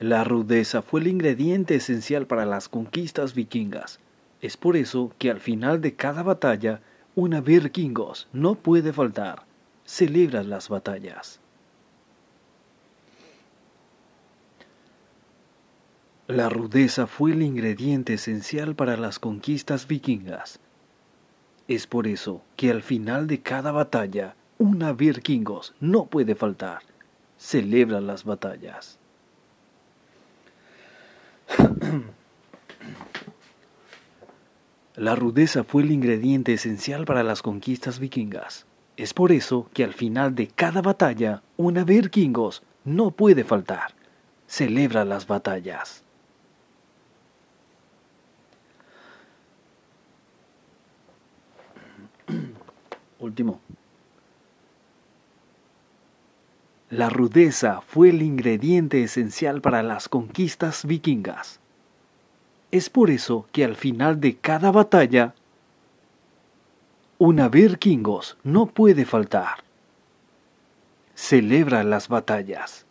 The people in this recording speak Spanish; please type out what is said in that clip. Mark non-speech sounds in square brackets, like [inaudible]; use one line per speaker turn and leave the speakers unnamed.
La rudeza fue el ingrediente esencial para las conquistas vikingas. Es por eso que al final de cada batalla, una vikingos no puede faltar. Celebra las batallas. La rudeza fue el ingrediente esencial para las conquistas vikingas. Es por eso que al final de cada batalla, una vikingos no puede faltar. Celebra las batallas. [clears throat] La rudeza fue el ingrediente esencial para las conquistas vikingas. Es por eso que al final de cada batalla, una vikingos no puede faltar. Celebra las batallas. [clears throat] Último. La rudeza fue el ingrediente esencial para las conquistas vikingas. Es por eso que al final de cada batalla, una vikingos no puede faltar. Celebra las batallas.